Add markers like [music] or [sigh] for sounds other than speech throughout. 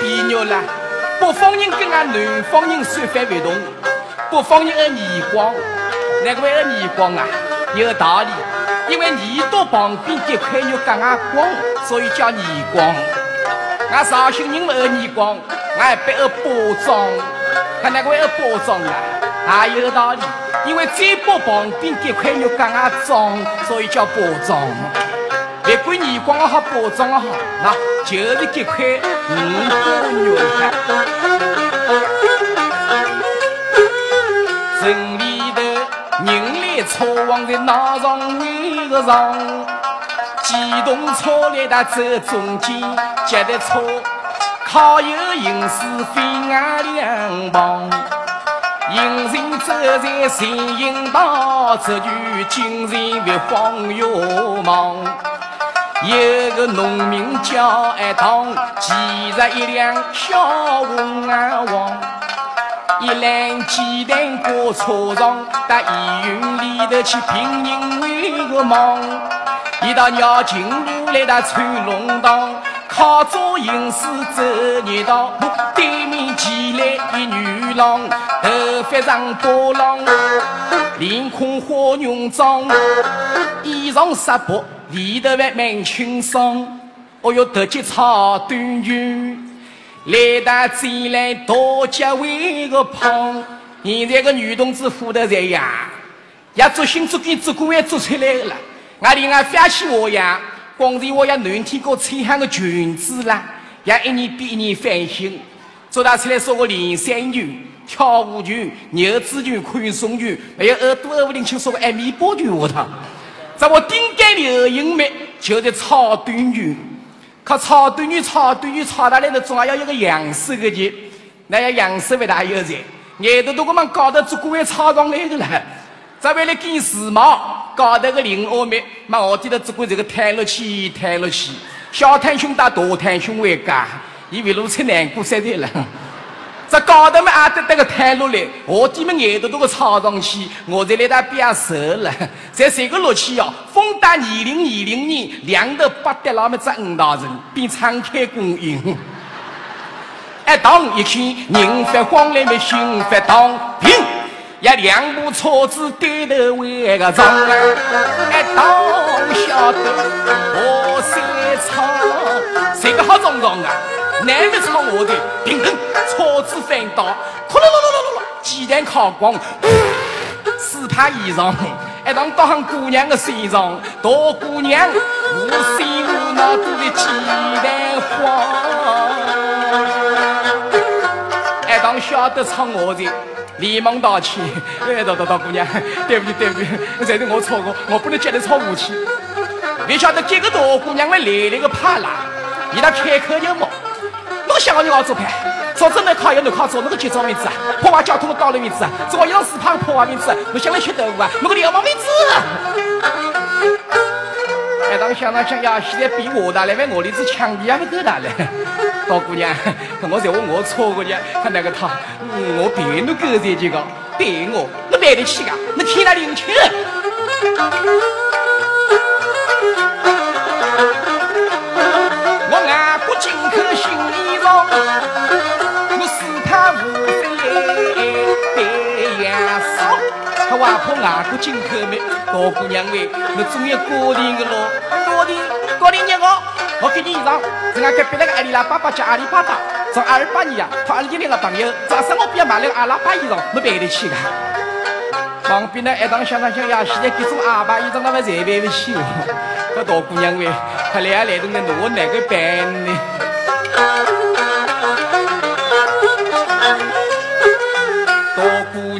朋友们，就快毕业了，北方人跟俺南方人说法不同，北方人爱逆光，那个爱逆光啊，有道理，因为耳朵旁边这块肉跟俺光，所以叫耳光。俺绍兴人爱逆光，俺不爱包装，看那个爱包装啊，也有道理，因为嘴巴旁边这块肉跟俺装，所以叫包装。别管逆光好，包装好，那就是这块五花肉。城里头人来车往的那上围个上，机动车来它走中间，脚踏车靠右行驶飞俺两旁，行人走在前行道，这就精神越晃越忙。有个农民叫一堂，骑着一辆小红啊王，一篮鸡蛋过车上，到医院里头去拼命为个忙。一到绕金路来到穿龙塘，靠左行驶走热道，对面骑来一女郎，头发长波浪，脸孔花浓妆，衣裳纱布。里头还蛮轻松，哦哟，特级草短裙，来到这来大家为个胖。现在个女同志富得在呀，也做新做跟做官也做出来了。俺另外发起我呀，光是我呀暖天过穿上个裙子啦，也一年比一年翻新。做大出来说个连衫裙、跳舞裙、牛仔裙、宽松裙，还有耳朵二五零七说个艾米波裙下头。在我顶盖流行么，就在炒短裙，靠炒短裙、炒短裙炒大来的，总要有个样式个的，那样样式不大有在。眼头都我们搞得做工也炒上来的了，再为了赶时髦，搞得个零二米，嘛我记得做过这个弹了起，弹了去，小摊胸打大摊胸为家，以为如此难过实在了。这高头么阿得得个太落来，我弟们眼头都个抄上去，我在那搭变瘦了。在 [laughs] 这个落去哦，风大二零二零年，两头八得那么只五大人，比敞开供应。一当一看，人发慌来么心发荡，砰！呀，两部车子对头围个撞啊！一当晓得，我三操，谁个好撞撞啊？南面朝我的，砰砰，车子翻倒，呼噜噜噜噜噜，鸡蛋烤光，四怕衣裳，一当当上姑娘的身上，大姑娘无心无脑都在鸡蛋慌，一当晓得唱我的，连忙道歉，哎，大大大姑娘，对不起对不起，这是我错过，我不能接着吵武器。你晓得这个大姑娘们来了个怕啦，一旦开口就骂。想要你老做派，早知能考要能考做那个结账名字啊，破坏交通的道路名字啊，做一张四胖破坏名字，我想来吃豆腐啊，那个流氓名字。哎，当想当想呀，现在比我大，来为我的子枪毙还不够大嘞。大姑娘，我在问我错过的，他那个他，我别弄狗这几个，对我，你买得起啊？你听他领情。我我四怕无非对呀少，他外婆外国进口的，大姑娘喂，我总要过年的咯，过年过年日哦，我给你衣裳，是俺隔壁那个阿里拉爸爸叫阿里巴巴，从二八年呀，他二一两个朋友，早上我不要买了个阿拉巴衣裳，没赔得起的。旁边呢，一当想当想呀，现在各种阿爸衣裳那么才买不起哦。我大姑娘喂，他来啊来东的，我哪个办呢？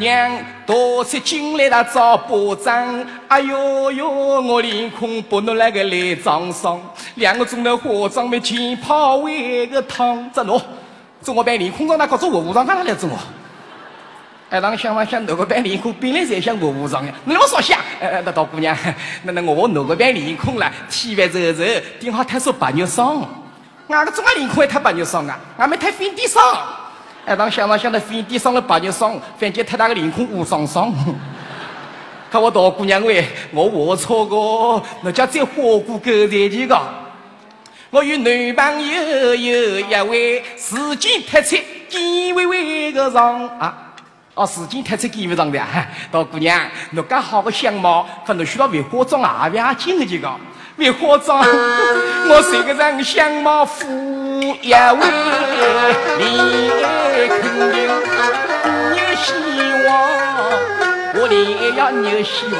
娘多次进来他找保障，哎呦呦，我脸孔不能那个来装上，两个钟头化妆没钱泡为个汤，怎喏？做我扮脸孔，让那个做卧虎藏干他来做我？哎，当想嘛想，那个扮脸孔本来在像卧虎藏呀，你那么说想？哎哎，那大姑娘，那那我那个扮脸孔了，体范皱皱，顶好太说白肉霜，俺个做俺脸孔还太白肉霜啊，俺没太粉底霜。哎，当想当想的飞地上了白日霜，反正太大的脸孔乌霜霜。[laughs] 看我大姑娘喂，我我错过，那家在火锅沟在几个，我与男朋友有一位时间特出见微微的上啊！哦，时间特出见微上的，大姑娘，侬介好个相貌，可能需要为化妆啊？不要紧的，这个为化妆，[laughs] 我是个人相貌富一位，恋爱肯定有希望，我恋爱要有希望。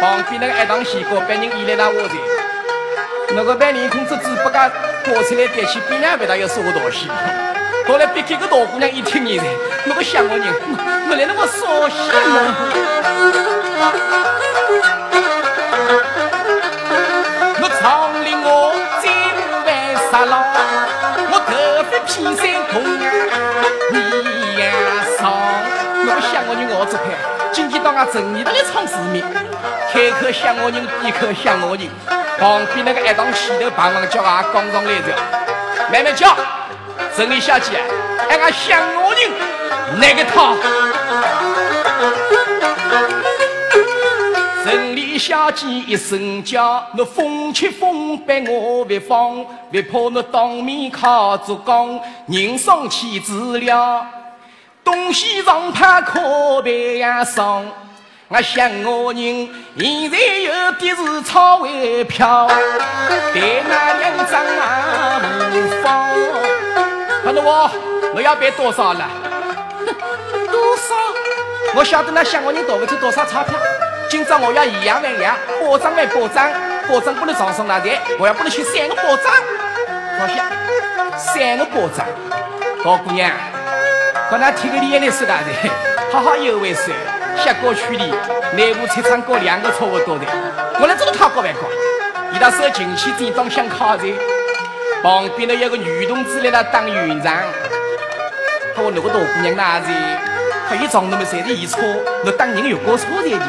旁边那个爱当西瓜，别人依赖那我的。那个白脸孔子只不敢过出来点起，别人为他要说我东西。后来别给个大姑娘一听你的，那个想我人，我来那么伤心呢。我长林我再不为杀狼，我头发披山红你呀上。那个想我人我这块，今天到俺正义的来闯市面，开口想我人，闭口想我人。旁边那个一当洗头，帮忙叫俺刚上来着，慢慢叫，城里小姐，俺个想我人，那个他？城里小姐一声叫，那风吹风摆我别放，别怕侬当面靠着讲，人生气子了，东西上怕可别呀伤。我想我人现在有的是钞尾票，但那两张啊无妨。看到我，我要办多少了？[laughs] 多少？我晓得那想我人多不出多少钞票。今朝我要一样万样，保障万保障，保障不能长生那台，我要不能去三个保障。放下，三个保障。高姑娘，跟他提个脸来是哪的？好好有为噻。下过区里，内部车厂搞两个差不多的，我来这个他搞外搞，一到手进去叮当响卡着，旁边的有个女同志来那当院长，他说那个大姑娘哪子，他一张那么谁的一车，那当人有过错的的，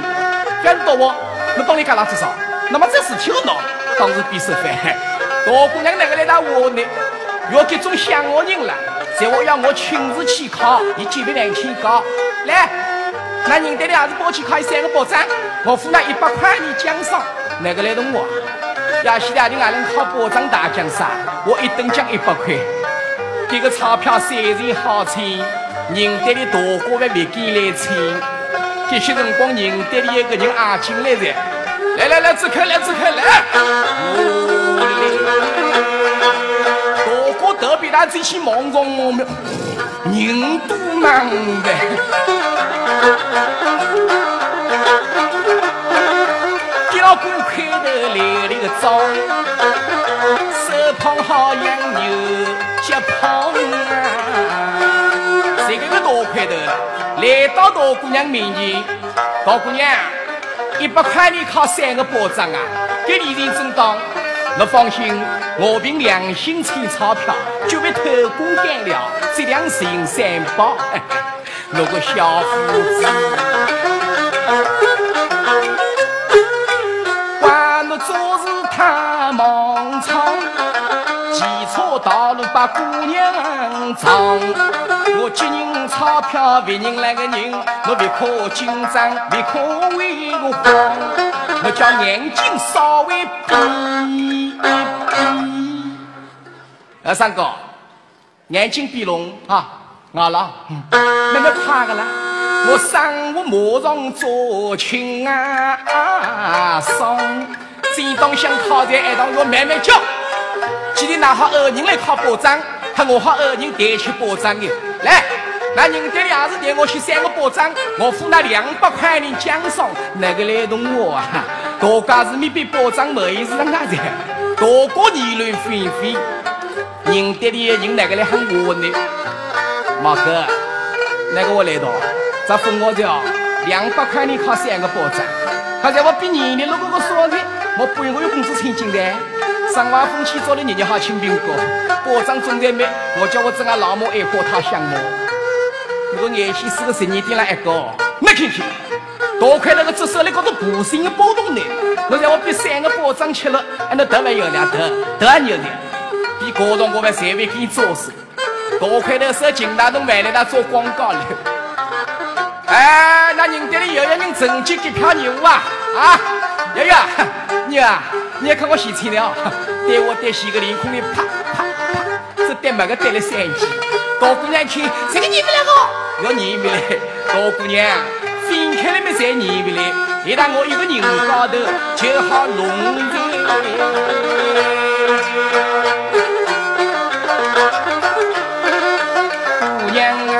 反正到我，那帮你干哪子少？那么这事体我闹，当时比手饭，大姑娘那个来打我呢，要这种想我人了，在我要我亲自去考，你几百两千高，来。那认得的还是包去考三个保障，我付那一百块你奖赏，哪个来动我？亚西亚的俺能考保障大奖赏，我一等奖一百块，这个钞票虽然好钱，认得的大哥还没给来钱。这些辰光认得的一个人啊进来噻，来来来，只客来只客来，大哥特别大这些忙着我们。人多忙呗，脚骨开头来了个早，手捧好养牛，脚捧啊！这个个大块头来到大姑娘面前，大姑娘，一百块你靠三个保障啊，给利润正当。你放心，我凭良心存钞票，就被偷工减料，质量行三包。[laughs] 那个小伙子，管我做事太莽撞，骑车道路把姑娘撞。我接人钞票，别人来个人，我别可紧张，别可为我慌，我叫眼睛稍微闭一闭。二三哥，眼睛闭拢啊，好了，那么怕个啦？我上午马上做亲啊，上正当想靠在一当，我慢慢叫。今天拿好二人来靠保障，他我好二人带去保障的。来，那人家的也是带我去三个保障，我付那两百块的奖赏，哪个来动我啊？大家是没被保障没是让哪子？大哥议论纷纷，人家的人那个来喊我呢？马哥，那个我来到，这分我条？两百块你靠三个保障。刚才我比年龄那个个说的，我不用我有工资钱进来。上完风气早的日日好请宾客，保障总在买，我叫我这个老母爱花他想我。眼线是个十二点了一个，没看见。多亏那个只手里搞个不幸的波动呢，我让我比三个保障吃了，还能得完有两头，得牛的，比高中我们才会给你做事。多亏那时金大东买来他做广告了。哎，那认得的有一人成绩给票牛啊啊，爷爷牛啊，你也看我洗穿了，[laughs] 带我带洗个脸孔里啪啪啪，这带么个带了三级。大姑娘去，这个你不来个，要你不来。大姑娘，分开了没再你不来，一旦我一个人高头就好弄姑娘啊，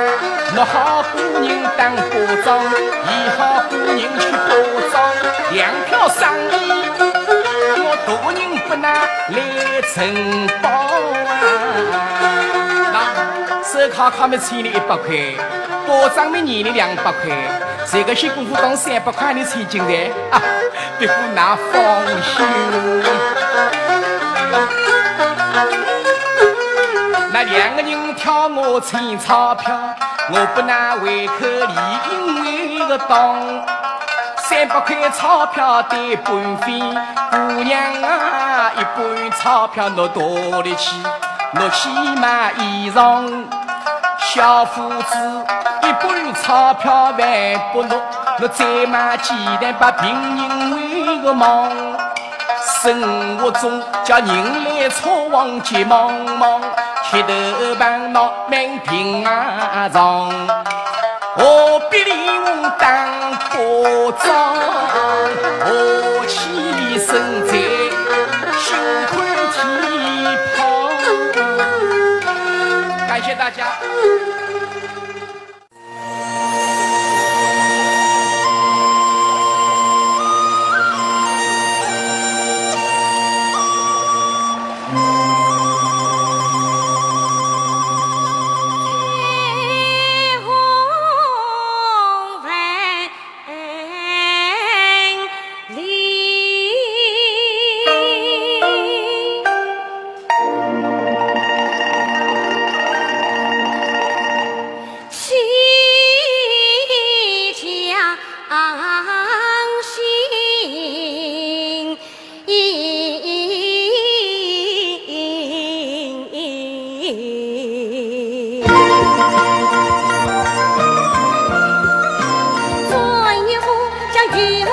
我好姑娘当保障，一好姑娘去保障，粮票生意，不拿来承包啊。手铐铐没欠你一百块，保障没年你两百块，这个些功夫当三百块你才进来，啊，别过那放心。那两个人挑我钱钞票，我不拿胃口里，因为个当三百块钞票得半分，姑娘啊，一半钞票我多得起，我去买衣裳。小伙子，一半钞票万不落，我再买鸡蛋把病人喂个忙。生活中叫人来草往急忙忙，铁头棒闹满平常。何必离我当保障？何其身在心宽体胖？感谢大家。Regina.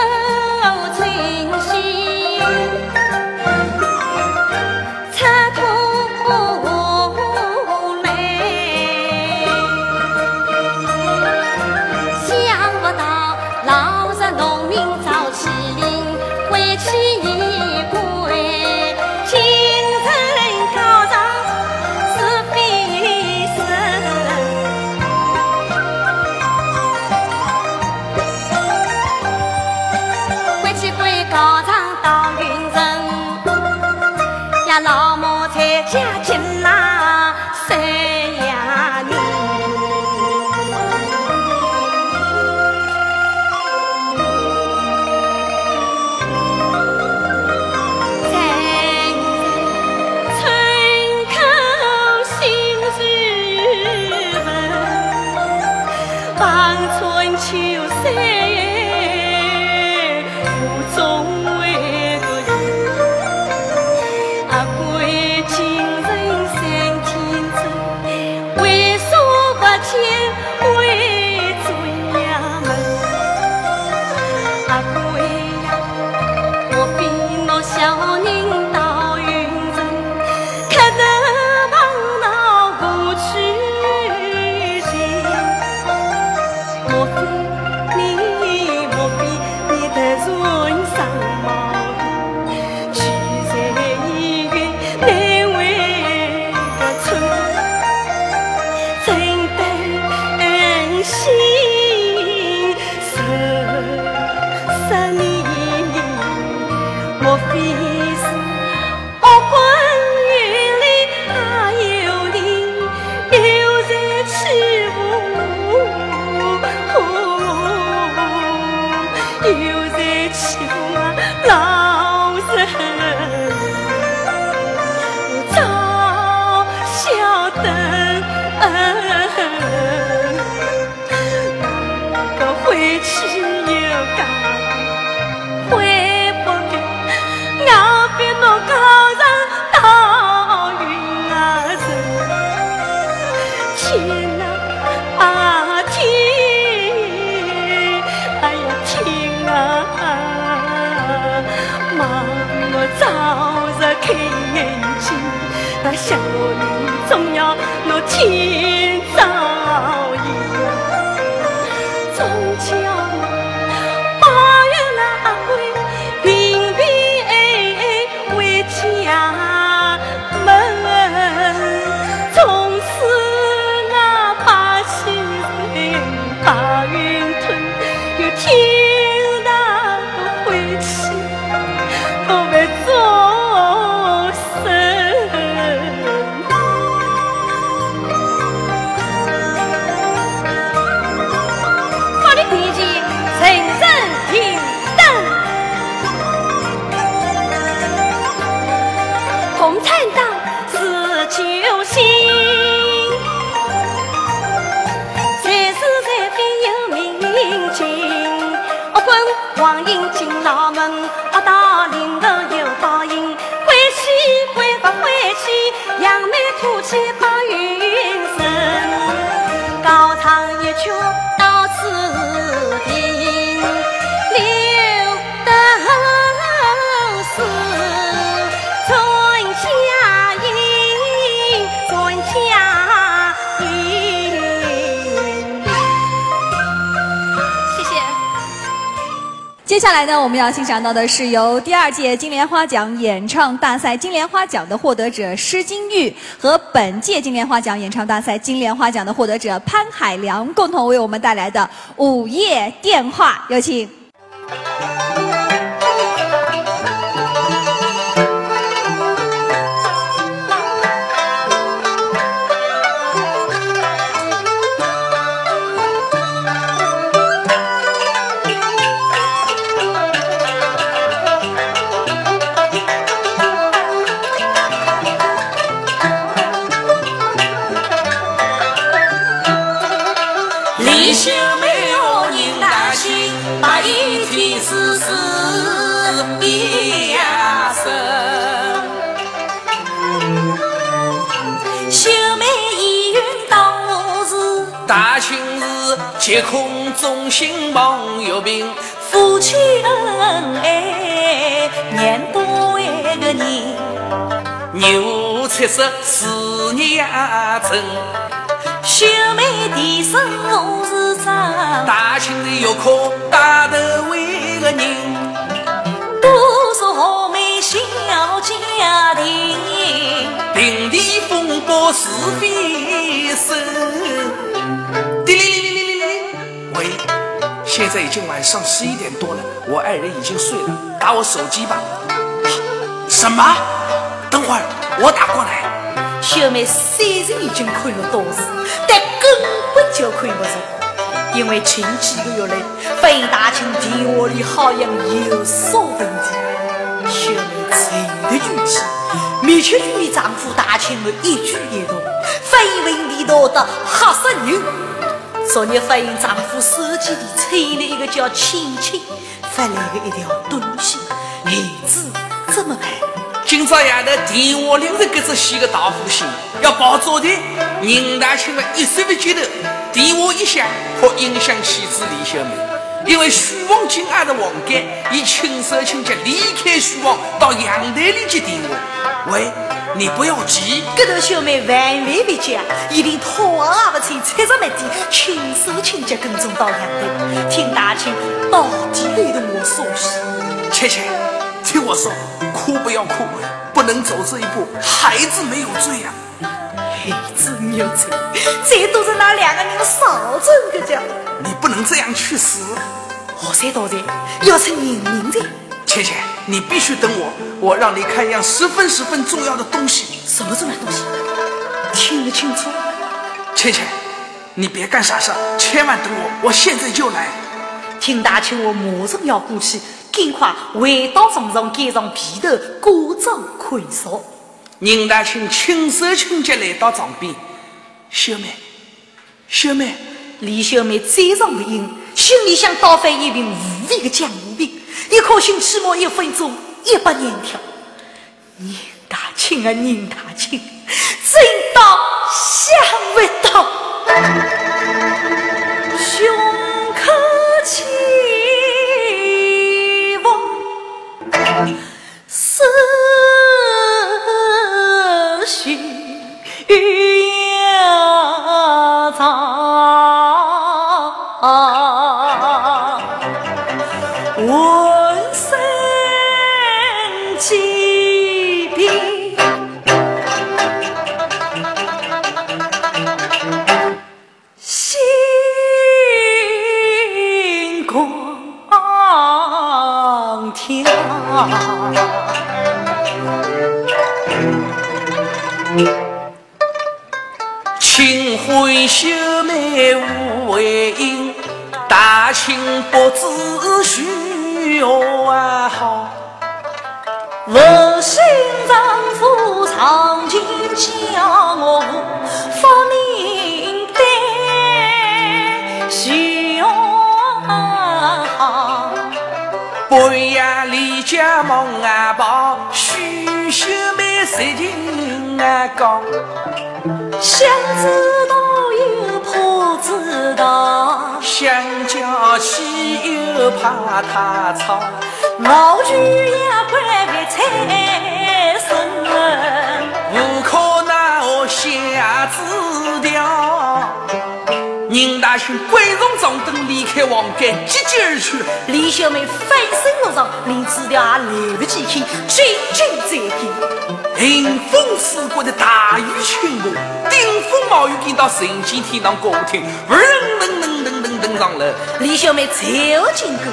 望我早日开眼睛，那小人总要我天照哭泣。接下来呢，我们要欣赏到的是由第二届金莲花奖演唱大赛金莲花奖的获得者施金玉和本届金莲花奖演唱大赛金莲花奖的获得者潘海良共同为我们带来的《午夜电话》，有请。望月明，夫妻恩爱年多一个年，牛七十四年整。秀美的生日长，大庆的月可大头为个人，多少豪美小家庭，平地风波是非声。现在已经晚上十一点多了，我爱人已经睡了，打我手机吧。什么？等会儿我打过来。小妹虽然已经看了多次，但根本就看不着，因为前几个月来，费大清电话里好像有所问题。小妹沉得住气，密切注意丈夫大清的一举一动，非问地道的吓死人。昨日发现丈夫手机里传了一个叫青青发来的一条短信，孩子怎么办？今朝夜头电话铃声给这写个大呼信，要报早的。宁大清们一睡不接头，电话一响，可影响妻子李小梅。因为徐王敬爱的王干，以轻手轻脚离开徐王，到阳台里接电话。喂。你不要急，这头小妹万万别急，一定拖也不穿，穿着麦地，轻手轻脚跟踪到阳台，听大清到底来的我说事。切切，听我说，哭不要哭，不能走这一步，孩子没有罪呀。孩子没有罪，这都是那两个人少争个家。你不能这样去死。何才道罪？要是人命罪。切切，你必须等我，我让你看一样十分十分重要的东西。什么重要东西？听得清楚。倩倩，你别干傻事，千万等我，我现在就来。听大清，我马上要过去，赶快回到床上，盖上被头，故装看守。宁大清轻手轻脚来到床边，小妹，小妹，李小妹嘴上不应，心里想倒翻一瓶无味的酱油饼。一颗心起码一分钟一百年跳，宁大清啊宁大清，真到想不到，胸口起风死半夜里家梦啊跑，许秀美谁听啊讲？想知道又怕知道，想叫起又怕他吵。老君也怪个财神，无可奈何下子调。宁大兄贵重长灯离开王家，急急而去。李小妹翻身而上，连纸条也来不及看，紧紧在看。迎风拂过的大雨倾盆，顶风冒雨赶到神仙天堂歌舞厅，噔噔噔噔噔噔上楼。李小妹才要经过，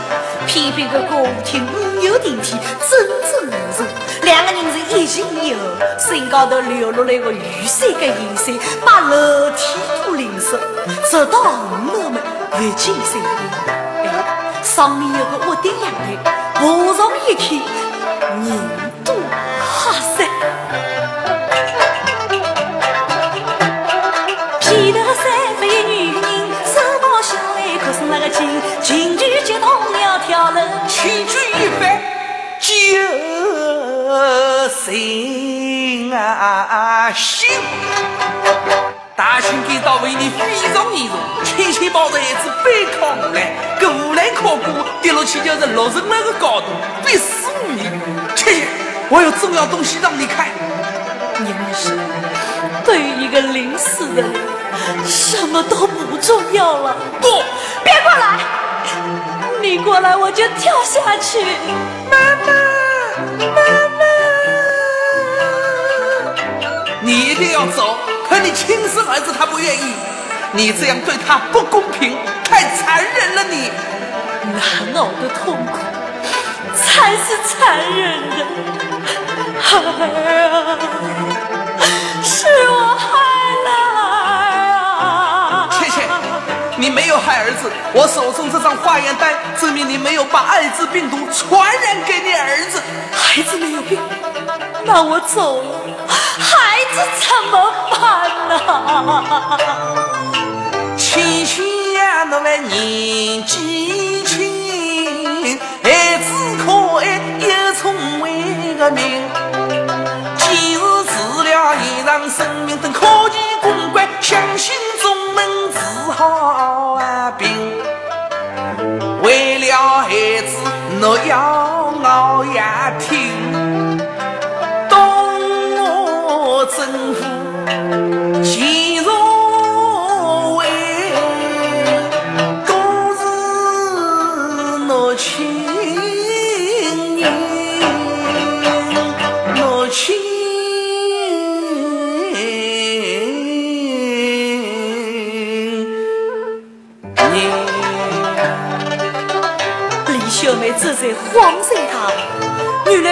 偏偏个歌舞厅没有电梯，真正无人。两个人是一前一后，身高头流落来个雨伞跟银伞，把楼梯都淋湿。直到五楼门不进三楼，哎，上面有个屋顶阳台，爬上一看，人多哈塞。披头散发一女人，手抱小孩，可是那个情情绪激动要跳楼，千钧一发救心啊心！大兄给到为你非常严重，轻轻抱着孩子背靠我来，个无来靠过跌落去就是六层那个高度，必死无疑。切切，我有重要东西让你看。你们是对于一个临死的人，什么都不重要了。不，别过来！你过来我就跳下去。妈妈，妈妈，定要走。可你亲生儿子他不愿意，你这样对他不公平，太残忍了！你难熬的痛苦才是残忍的。孩儿啊，是我害了儿啊！倩倩，你没有害儿子，我手中这张化验单证明你没有把艾滋病毒传染给你儿子。孩子没有病，那我走了。这怎么办呢？亲亲呀，那位年纪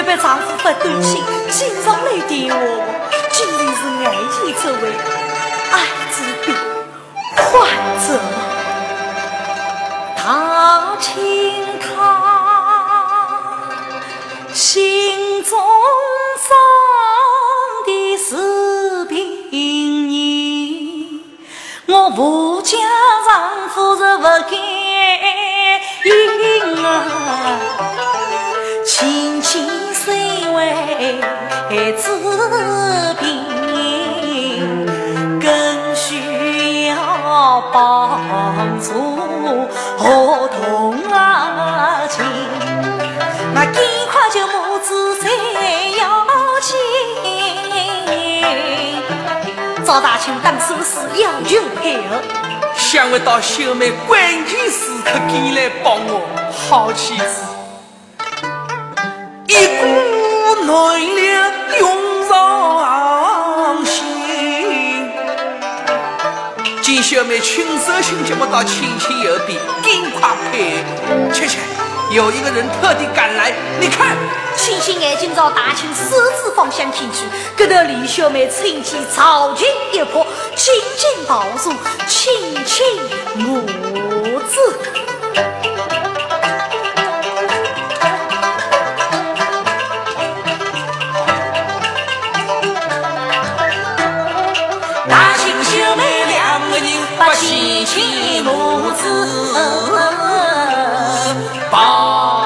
被丈夫发短信，经常来电话。竟然是爱情这位艾滋病患者，他请他心中放的是病人，我不嫁丈夫是不该应啊，亲亲谁为孩子？帮助合同啊亲，那赶快就母子再要亲。赵大清当初是要求配合，想不到秀妹关键时刻赶来帮我，好妻子，一股暖流涌上心。见小妹轻手亲脚不到，轻轻有笔，赶快配。切切，有一个人特地赶来，你看，星星眼睛朝大清私自放想听去，跟着李小妹趁机朝前一破，亲亲抱住亲亲母子。大亲小妹两个人把亲亲母子抱。